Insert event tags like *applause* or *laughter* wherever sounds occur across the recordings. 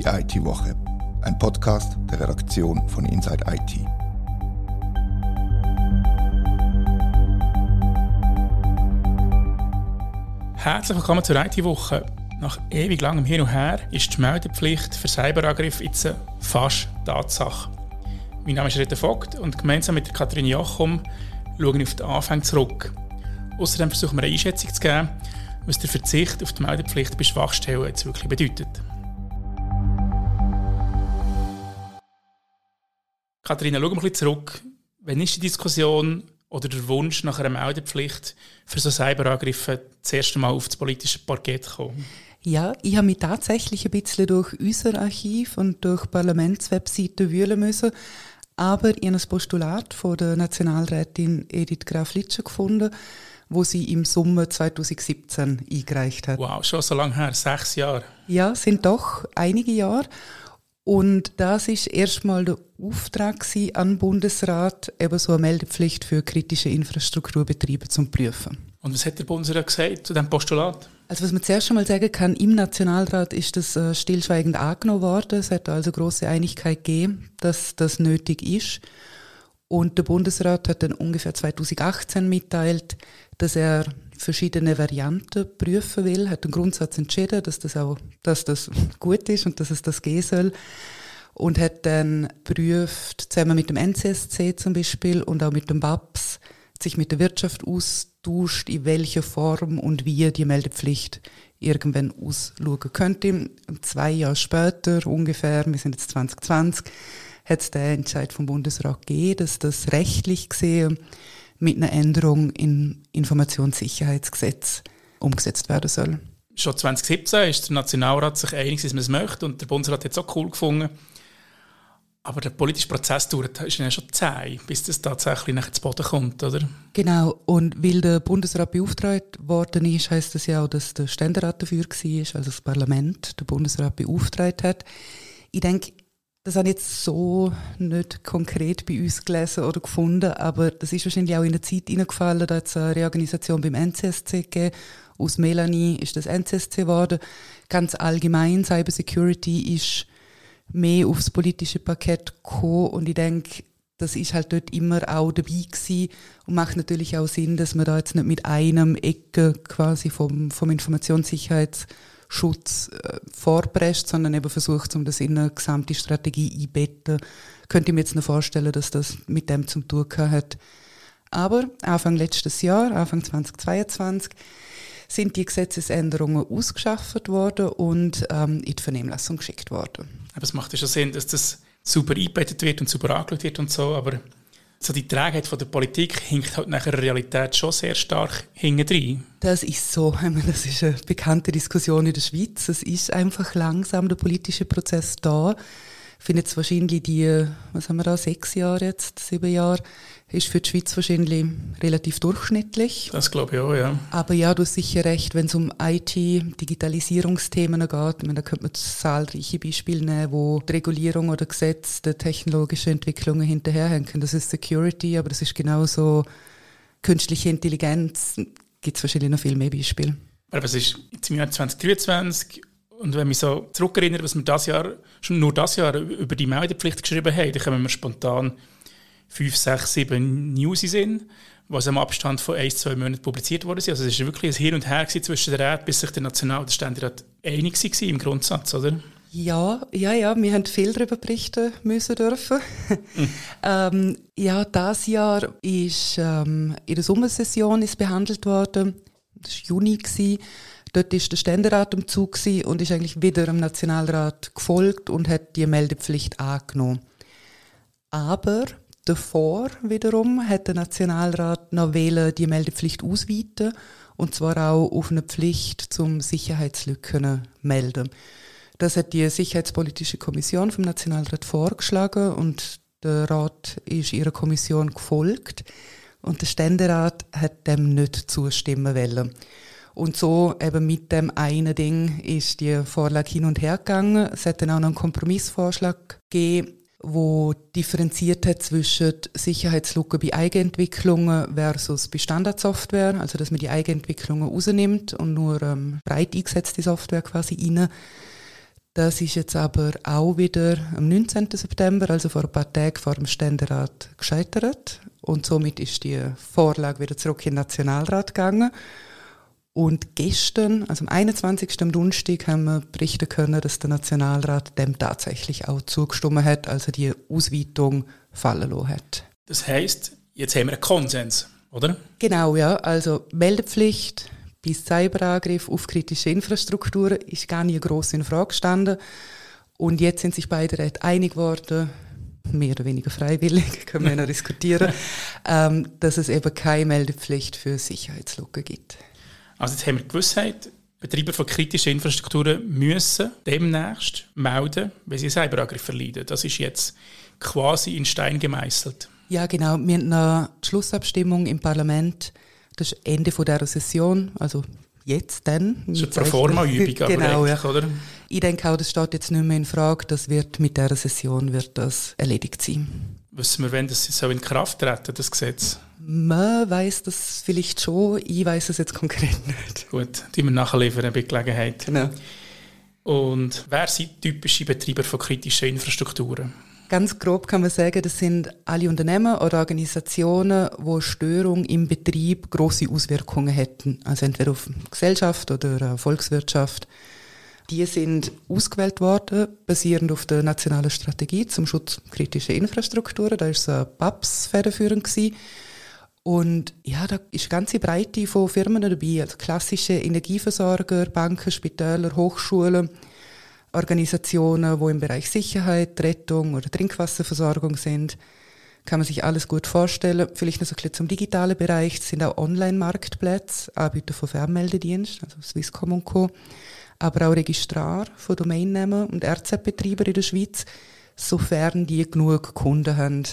Die IT-Woche, ein Podcast der Redaktion von Inside IT. Herzlich willkommen zur IT-Woche. Nach ewig langem Hin und Her ist die Meldepflicht für Cyberangriff jetzt fast Tatsache. Mein Name ist Rita Vogt und gemeinsam mit Katrin Jochum schauen wir auf den Anfang zurück. Außerdem versuchen wir eine Einschätzung zu geben, was der Verzicht auf die Meldepflicht bei Schwachstellen jetzt wirklich bedeutet. Katharina, schauen wir ein bisschen zurück. Wann ist die Diskussion oder der Wunsch nach einer Meldepflicht für so Cyberangriffe das erste Mal auf das politische Parkett gekommen? Ja, ich habe mich tatsächlich ein bisschen durch unser Archiv und durch Parlamentswebseiten wühlen müssen. Aber ich habe ein Postulat von der Nationalrätin Edith Graf-Litscher gefunden, wo sie im Sommer 2017 eingereicht hat. Wow, schon so lange her, sechs Jahre. Ja, sind doch einige Jahre. Und das ist erstmal der Auftrag an den Bundesrat, eben so eine Meldepflicht für kritische Infrastrukturbetriebe zu prüfen. Und was hat der Bundesrat gesagt zu diesem Postulat? Also was man zuerst einmal sagen kann, im Nationalrat ist das äh, stillschweigend angenommen worden. Es hat also große Einigkeit gegeben, dass das nötig ist. Und der Bundesrat hat dann ungefähr 2018 mitteilt, dass er verschiedene Varianten prüfen will, hat den Grundsatz entschieden, dass das auch, dass das gut ist und dass es das gehen soll. Und hat dann prüft, zusammen mit dem NCSC zum Beispiel und auch mit dem BAPS, sich mit der Wirtschaft austauscht, in welcher Form und wie die Meldepflicht irgendwann ausschauen könnte. Zwei Jahre später ungefähr, wir sind jetzt 2020, hat es den Entscheid vom Bundesrat gegeben, dass das rechtlich gesehen mit einer Änderung im Informationssicherheitsgesetz umgesetzt werden soll. Schon 2017 ist der Nationalrat sich einig, dass man es möchte und der Bundesrat hat es auch cool gefunden. Aber der politische Prozess dauert ist ja schon zehn, bis das tatsächlich nach zu Boden kommt, oder? Genau. Und weil der Bundesrat beauftragt worden ist, heißt das ja auch, dass der Ständerat dafür war, also das Parlament, der Bundesrat beauftragt hat. Ich denke, das habe ich jetzt so nicht konkret bei uns gelesen oder gefunden, aber das ist wahrscheinlich auch in der Zeit hineingefallen, da hat es eine Reorganisation beim NCSC gegeben. Aus Melanie ist das NCSC geworden. Ganz allgemein, Cybersecurity ist mehr aufs politische Parkett gekommen und ich denke, das ist halt dort immer auch dabei gewesen und macht natürlich auch Sinn, dass man da jetzt nicht mit einem Ecke quasi vom, vom Informationssicherheits Schutz äh, vorpresst, sondern eben versucht, um das in eine gesamte Strategie einbetten. Könnte ich mir jetzt noch vorstellen, dass das mit dem zum tun hat. Aber Anfang letztes Jahr, Anfang 2022, sind die Gesetzesänderungen ausgeschafft worden und ähm, in die Vernehmlassung geschickt worden. Aber es macht ja schon Sinn, dass das super eingebettet wird und super angeschaut wird und so, aber so die Trägheit von der Politik hinkt halt nachher der Realität schon sehr stark hinten Das ist so. *laughs* Das ist eine bekannte Diskussion in der Schweiz. Es ist einfach langsam der politische Prozess da. Ich finde jetzt wahrscheinlich die, was haben wir da, sechs Jahre jetzt, sieben Jahre, ist für die Schweiz wahrscheinlich relativ durchschnittlich. Das glaube ich auch, ja. Aber ja, du hast sicher recht, wenn es um IT, Digitalisierungsthemen geht, meine, da könnte man zahlreiche Beispiele nehmen, wo die Regulierung oder Gesetz der technologischen Entwicklungen hinterherhängen. Das ist Security, aber das ist genauso künstliche Intelligenz. Gibt es wahrscheinlich noch viel mehr Beispiele. Aber es ist im Jahr 2023 und wenn ich mich so zurückerinnere, was wir das Jahr, schon nur das Jahr über die Meldepflicht geschrieben haben, dann kommen wir spontan fünf, sechs, sieben News sind, was im Abstand von ein, zwei Monaten publiziert worden sind. Also es war wirklich ein Hin und Her zwischen der Räten, bis sich der National- und der Ständerat einig waren im Grundsatz, oder? Ja, ja, ja, wir haben viel darüber berichten müssen dürfen. Mhm. *laughs* ähm, ja, das Jahr ist ähm, in der Sommersession ist behandelt worden. Das war Juni. Gewesen. Dort ist der Ständerat im Zug und ist eigentlich wieder dem Nationalrat gefolgt und hat die Meldepflicht angenommen. Aber Davor wiederum hat der Nationalrat noch wählen, die Meldepflicht ausweiten und zwar auch auf eine Pflicht zum Sicherheitslücken melden. Das hat die Sicherheitspolitische Kommission vom Nationalrat vorgeschlagen und der Rat ist ihrer Kommission gefolgt und der Ständerat hat dem nicht zustimmen wollen. Und so eben mit dem einen Ding ist die Vorlage hin und her gegangen. Es hat dann auch noch einen Kompromissvorschlag gegeben, wo differenziert hat zwischen Sicherheitslücken bei Eigenentwicklungen versus bei Standardsoftware, also dass man die Eigenentwicklungen rausnimmt und nur ähm, breit eingesetzte Software quasi rein Das ist jetzt aber auch wieder am 19. September, also vor ein paar Tagen vor dem Ständerat, gescheitert. Und somit ist die Vorlage wieder zurück in den Nationalrat gegangen. Und gestern, also am 21. am Donnerstag, haben wir berichten können, dass der Nationalrat dem tatsächlich auch zugestimmt hat, also die Ausweitung fallen lassen hat. Das heißt, jetzt haben wir einen Konsens, oder? Genau, ja. Also Meldepflicht bis Cyberangriff auf kritische Infrastrukturen ist gar nicht gross in Frage gestanden. Und jetzt sind sich beide recht einig geworden, mehr oder weniger freiwillig, *laughs* können wir noch diskutieren, *laughs* ähm, dass es eben keine Meldepflicht für Sicherheitslücken gibt. Also jetzt haben wir die Gewissheit, Betreiber von kritischen Infrastrukturen müssen demnächst melden, wenn sie Cyberangriff verleiden. Das ist jetzt quasi in Stein gemeißelt. Ja, genau. Wir haben die Schlussabstimmung im Parlament. Das ist Ende dieser Session, also jetzt dann. Das ist eine Proforma-Übung, genau, ja. oder? Ich denke auch, das steht jetzt nicht mehr in Frage. Das wird mit dieser Session wird das erledigt sein. Wissen wir, wenn das so in Kraft treten, das Gesetz? Man weiß das vielleicht schon, ich weiß es jetzt konkret nicht. Gut, die wir nachliefern bei Gelegenheit. Genau. Und wer sind typische Betreiber von kritischen Infrastrukturen? Ganz grob kann man sagen, das sind alle Unternehmen oder Organisationen, wo Störung im Betrieb große Auswirkungen hätten, also entweder auf Gesellschaft oder Volkswirtschaft. Die sind ausgewählt worden, basierend auf der nationalen Strategie zum Schutz kritischer Infrastrukturen. Da ist so BAPS federführend gewesen. Und ja, da ist eine ganze Breite von Firmen dabei, also klassische Energieversorger, Banken, Spitäler, Hochschulen, Organisationen, wo im Bereich Sicherheit, Rettung oder Trinkwasserversorgung sind. Kann man sich alles gut vorstellen. Vielleicht noch so ein bisschen zum digitalen Bereich. Es sind auch Online-Marktplätze, Anbieter von Fernmeldedienst, also Swisscom und Co. Aber auch Registrar von Domainnamen und RZ-Betreiber in der Schweiz, sofern die genug Kunden haben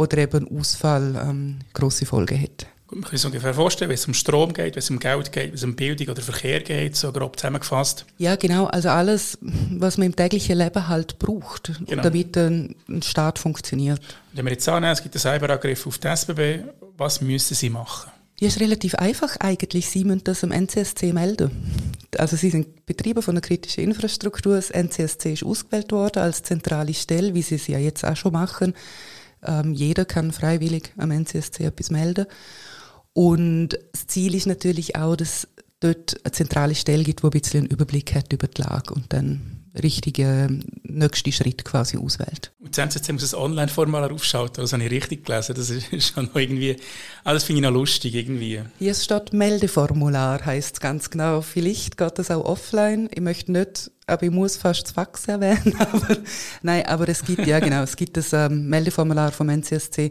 oder eben Ausfall ähm, grosse Folgen hat. Man kann sich ungefähr vorstellen, wenn es um Strom geht, wenn es um Geld geht, wenn es um Bildung oder Verkehr geht, so grob zusammengefasst. Ja, genau. Also alles, was man im täglichen Leben halt braucht, genau. damit ein, ein Staat funktioniert. Wenn wir jetzt annehmen, es gibt einen Cyberangriff auf die SBB, was müssen Sie machen? Ja, ist relativ einfach eigentlich. Sie müssen das am NCSC melden. Also Sie sind Betreiber von einer kritischen Infrastruktur. Das NCSC ist ausgewählt worden als zentrale Stelle, wie Sie es ja jetzt auch schon machen. Ähm, jeder kann freiwillig am NCSC etwas melden. Und das Ziel ist natürlich auch, dass dort eine zentrale Stelle gibt, wo ein bisschen einen Überblick hat über die Lage und dann richtige nächste Schritt quasi auswählt. Und jetzt NCC muss ein Online-Formular aufschalten, das habe ich richtig gelesen. Das *laughs* ist schon noch irgendwie, ah, das finde ich noch lustig irgendwie. Hier steht Meldeformular, heißt es ganz genau. Vielleicht geht das auch offline. Ich möchte nicht, aber ich muss fast das Fax erwähnen. *laughs* Aber, nein, aber es gibt, ja genau, es gibt das ähm, Meldeformular vom NCSC.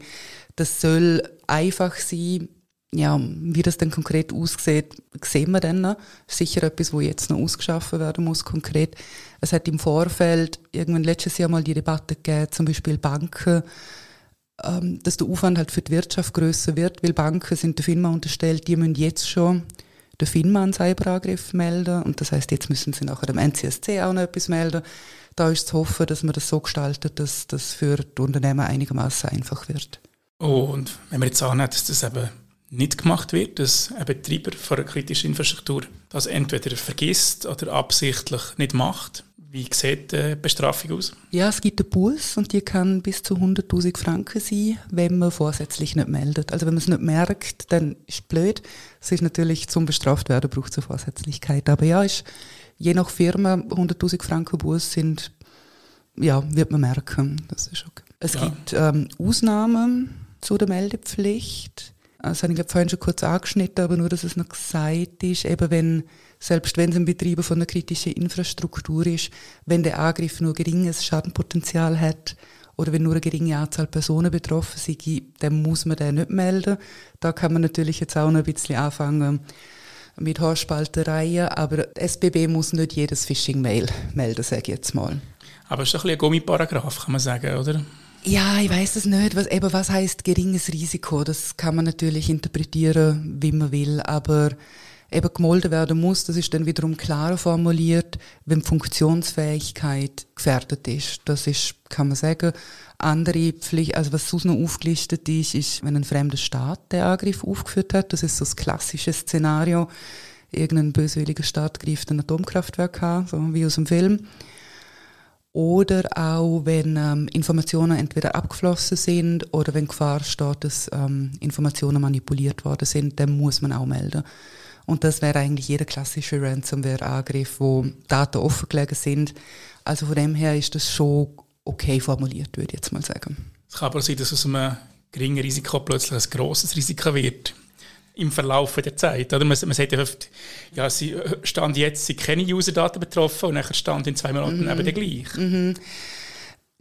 Das soll einfach sein, ja, wie das dann konkret aussieht, sehen wir dann. Sicher etwas, wo jetzt noch ausgeschaffen werden muss, konkret. Es hat im Vorfeld irgendwann letztes Jahr mal die Debatte gegeben, zum Beispiel Banken, ähm, dass der Aufwand halt für die Wirtschaft größer wird, weil Banken sind der FINMA unterstellt, die müssen jetzt schon der FINMA einen Cyberangriff melden und das heißt, jetzt müssen sie nachher dem NCSC auch noch etwas melden. Da ist zu hoffen, dass man das so gestaltet, dass das für die Unternehmen einigermaßen einfach wird. Und wenn man jetzt annimmt, dass das eben nicht gemacht wird, dass ein Betreiber von einer kritischen Infrastruktur das entweder vergisst oder absichtlich nicht macht. Wie sieht die Bestrafung aus? Ja, es gibt einen Bus und die kann bis zu 100.000 Franken sein, wenn man vorsätzlich nicht meldet. Also wenn man es nicht merkt, dann ist es blöd. Es ist natürlich zum bestraft werden, braucht es eine Vorsätzlichkeit. Aber ja, ist, je nach Firma 100.000 Franken Bus sind, ja, wird man merken. Das ist okay. Es ja. gibt ähm, Ausnahmen zu der Meldepflicht. Das habe ich vorhin schon kurz angeschnitten, aber nur, dass es noch gesagt ist, eben wenn, selbst wenn es ein Betreiber von einer kritischen Infrastruktur ist, wenn der Angriff nur geringes Schadenpotenzial hat oder wenn nur eine geringe Anzahl Personen betroffen sind, dann muss man den nicht melden. Da kann man natürlich jetzt auch noch ein bisschen anfangen mit Haarspaltereien, aber die SBB muss nicht jedes Phishing-Mail melden, sage ich jetzt mal. Aber es ist ein, bisschen ein Gummiparagraf, kann man sagen, oder? Ja, ich weiß es nicht. Was, eben, was heißt geringes Risiko? Das kann man natürlich interpretieren, wie man will, aber eben gemolden werden muss, das ist dann wiederum klarer formuliert, wenn die Funktionsfähigkeit gefährdet ist. Das ist, kann man sagen, andere Pflicht, also was sonst noch aufgelistet ist, ist, wenn ein fremder Staat den Angriff aufgeführt hat, das ist so das klassische Szenario, irgendein böswilliger Staat greift ein Atomkraftwerk an, so wie aus dem Film oder auch wenn ähm, Informationen entweder abgeflossen sind oder wenn Gefahr steht, dass ähm, Informationen manipuliert worden sind, dann muss man auch melden. Und das wäre eigentlich jeder klassische Ransomware-Angriff, wo Daten offengelegt sind. Also von dem her ist das schon okay formuliert, würde ich jetzt mal sagen. Es kann aber sein, dass aus einem geringen Risiko plötzlich ein grosses Risiko wird im Verlauf der Zeit. Oder? Man, man sagt ja oft, ja, sie stand jetzt sind keine User-Daten betroffen und dann stand in zwei Monaten mhm. eben gleich. Mhm.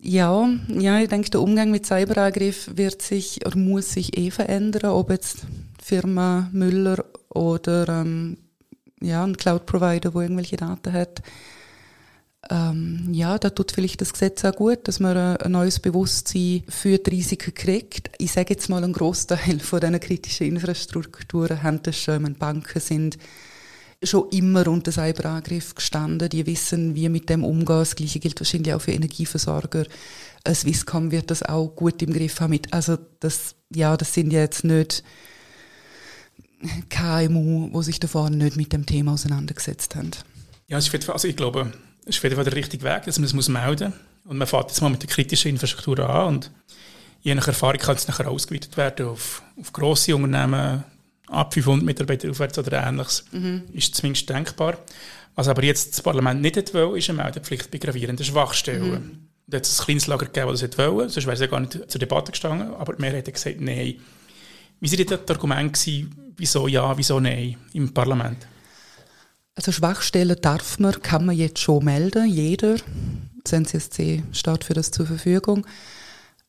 Ja, ja, ich denke, der Umgang mit Cyberangriff wird sich oder muss sich eh verändern, ob jetzt Firma Müller oder ähm, ja, ein Cloud-Provider, wo irgendwelche Daten hat. Ähm, ja, da tut vielleicht das Gesetz auch gut, dass man ein neues Bewusstsein für die Risiken kriegt. Ich sage jetzt mal, ein Großteil von diesen kritischen Infrastrukturen haben das schon, Banken sind schon immer unter Cyberangriff gestanden. Die wissen, wie mit dem umgehen. Das Gleiche gilt wahrscheinlich auch für Energieversorger. Swisscom wird das auch gut im Griff haben. also das, ja, das sind ja jetzt nicht KMU, die sich davor nicht mit dem Thema auseinandergesetzt haben. Ja, also ich glaube, es ist auf jeden Fall der richtige Weg, dass man es das melden muss. Und man fährt jetzt mal mit der kritischen Infrastruktur an und je nach Erfahrung kann es nachher ausgeweitet werden auf, auf grosse Unternehmen, ab 500 Mitarbeiter aufwärts oder ähnliches. Mhm. Ist zumindest denkbar. Was aber jetzt das Parlament nicht will, ist eine Meldepflicht bei gravierenden Schwachstellen. Mhm. Da hat es ein kleines Lager gegeben, das das wollte, sonst wäre es ja gar nicht zur Debatte gestanden, aber die Mehrheit hat gesagt, nein. Wie war das Argument, wieso ja, wieso nein im Parlament? Also Schwachstellen darf man, kann man jetzt schon melden, jeder. Das NCSC steht für das zur Verfügung.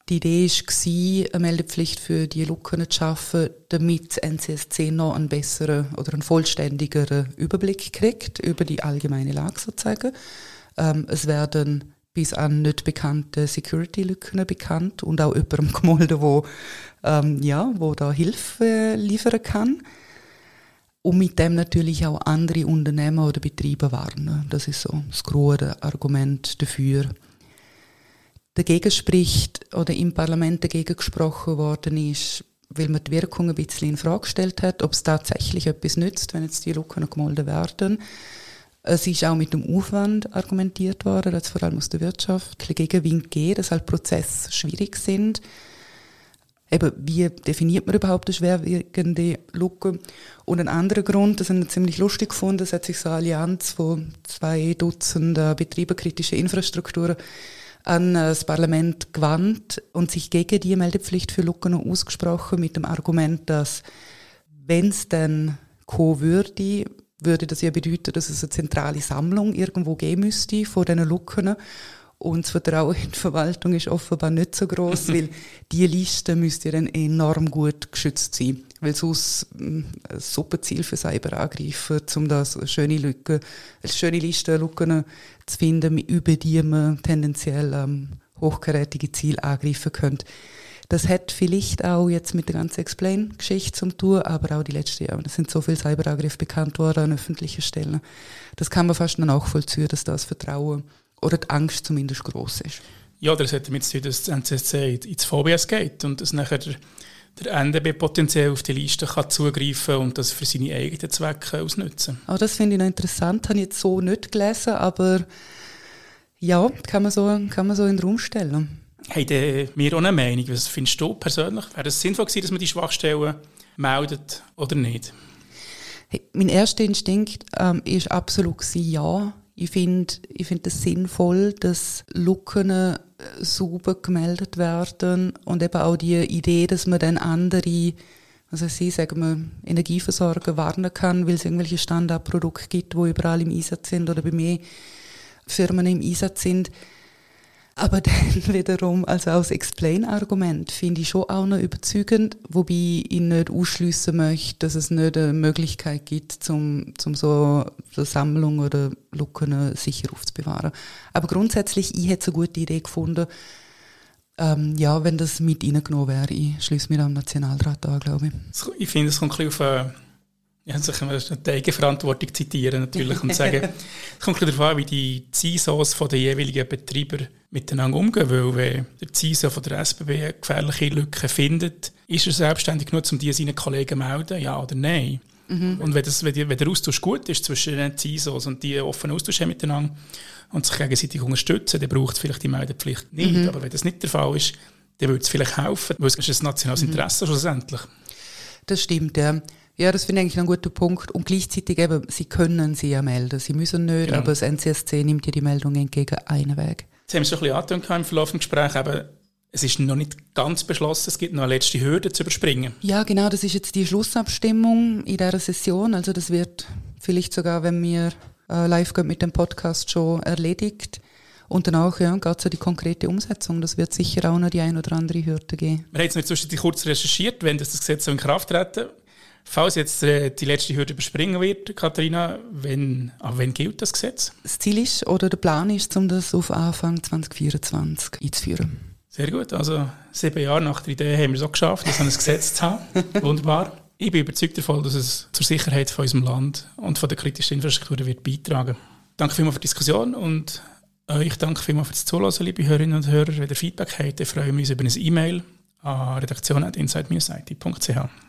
Die Idee war, eine Meldepflicht für die Lücken zu schaffen, damit das NCSC noch einen besseren oder einen vollständigeren Überblick kriegt über die allgemeine Lage sozusagen. Ähm, es werden bis an nicht bekannte Security-Lücken bekannt und auch jemandem *laughs* gemolden, wo, ähm, ja, wo da Hilfe liefern kann und mit dem natürlich auch andere Unternehmen oder Betriebe warnen. Das ist so das große Argument dafür. Dagegen spricht oder im Parlament dagegen gesprochen worden ist, weil man die Wirkung ein bisschen in Frage gestellt hat, ob es tatsächlich etwas nützt, wenn jetzt die Lücken gemolden werden. Es ist auch mit dem Aufwand argumentiert worden, dass vor allem aus der Wirtschaft Gegenwind geht, dass halt Prozesse schwierig sind eben, wie definiert man überhaupt eine schwerwiegende Lücke? Und ein anderer Grund, das habe ich ziemlich lustig gefunden, es hat sich so eine Allianz von zwei Dutzend Betrieben kritischer Infrastrukturen an das Parlament gewandt und sich gegen die Meldepflicht für Lücken ausgesprochen mit dem Argument, dass wenn es dann kommen würde, würde das ja bedeuten, dass es eine zentrale Sammlung irgendwo geben müsste von diesen Lücken und das Vertrauen in die Verwaltung ist offenbar nicht so groß, *laughs* weil die Liste müsste dann enorm gut geschützt sein. Weil sonst hm, ein super Ziel für Cyberangreifer, um das eine schöne Lücke, eine schöne Liste Lücken zu finden, über die man tendenziell ähm, hochkarätige Ziele angreifen könnte. Das hat vielleicht auch jetzt mit der ganzen Explain-Geschichte zum tun, aber auch die letzten Jahre. Es sind so viele Cyberangriffe bekannt worden an öffentlichen Stellen. Das kann man fast nachvollziehen, dass das Vertrauen oder die Angst zumindest groß ist. Ja, das hat damit zu tun, dass das NCSC ins VBS geht und dass nachher der, der NDB potenziell auf die Liste kann zugreifen und das für seine eigenen Zwecke ausnutzen. Oh, das finde ich noch interessant, habe ich jetzt so nicht gelesen, aber ja, kann man so, kann man so in den Raum stellen. Haben wir auch eine Meinung? Was findest du persönlich? Wäre es sinnvoll gewesen, dass man die Schwachstellen meldet oder nicht? Hey, mein erster Instinkt ähm, ist absolut ja. Ich finde ich find es sinnvoll, dass Lücken äh, sauber gemeldet werden und eben auch die Idee, dass man dann andere, also sie sagen wir, Energieversorger warnen kann, weil es irgendwelche Standardprodukte gibt, wo überall im Einsatz sind oder bei mehr Firmen im Einsatz sind aber *laughs* dann wiederum, also als Explain-Argument, finde ich schon auch noch überzeugend, wobei ich nicht ausschließen möchte, dass es nicht eine Möglichkeit gibt, zum, zum so, Sammlung oder Lücken sicher aufzubewahren. Aber grundsätzlich, ich hätte es eine gute Idee gefunden, ähm, ja, wenn das mit reingenommen wäre. Ich schließe mir am Nationalrat an, glaube ich. Ich finde, es kommt ein bisschen auf... Ja, also können wir die Eigenverantwortung zitieren natürlich und sagen, *laughs* es kommt darauf an, wie die CISOs von den jeweiligen Betreibern miteinander umgehen, weil wenn der CISO von der SBB eine gefährliche Lücke findet, ist er selbstständig genug, um die seinen Kollegen zu melden, ja oder nein? Mhm. Und wenn, das, wenn, die, wenn, der Austausch gut ist zwischen den CISOs und die offenen Austausch haben miteinander und sich gegenseitig unterstützen, dann braucht es vielleicht die Meldepflicht nicht. Mhm. Aber wenn das nicht der Fall ist, dann würde es vielleicht helfen, weil es ist ein nationales mhm. Interesse mhm. schlussendlich. Das stimmt, ja. Ja, das finde ich eigentlich ein guter Punkt. Und gleichzeitig eben, sie können sie ja melden. Sie müssen nicht, genau. aber das NCSC nimmt ja die Meldung entgegen einen Weg. Jetzt haben es ein bisschen angetönt im Verlauf des Gesprächs, eben, es ist noch nicht ganz beschlossen, es gibt noch eine letzte Hürde zu überspringen. Ja, genau, das ist jetzt die Schlussabstimmung in dieser Session. Also das wird vielleicht sogar, wenn wir äh, live gehen mit dem Podcast, schon erledigt. Und danach ja, geht es um die konkrete Umsetzung. Das wird sicher auch noch die ein oder andere Hürde geben. Wir haben jetzt noch zwischendurch kurz recherchiert, wenn das, Gesetz so in Kraft treten. Falls jetzt äh, die letzte Hürde überspringen wird, Katharina, wenn, ab wann gilt das Gesetz? Das Ziel ist oder der Plan ist, um das auf Anfang 2024 einzuführen. Sehr gut. Also sieben Jahre nach der Idee haben wir es auch geschafft, so ein Gesetz zu haben. *laughs* Wunderbar. Ich bin überzeugt davon, dass es zur Sicherheit von unserem Land und von der kritischen Infrastruktur wird beitragen. Danke vielmals für die Diskussion und euch danke vielmals fürs Zuhören, liebe Hörerinnen und Hörer. Wenn ihr Feedback habt, freuen wir uns über ein E-Mail an redaktion.inside-it.ch.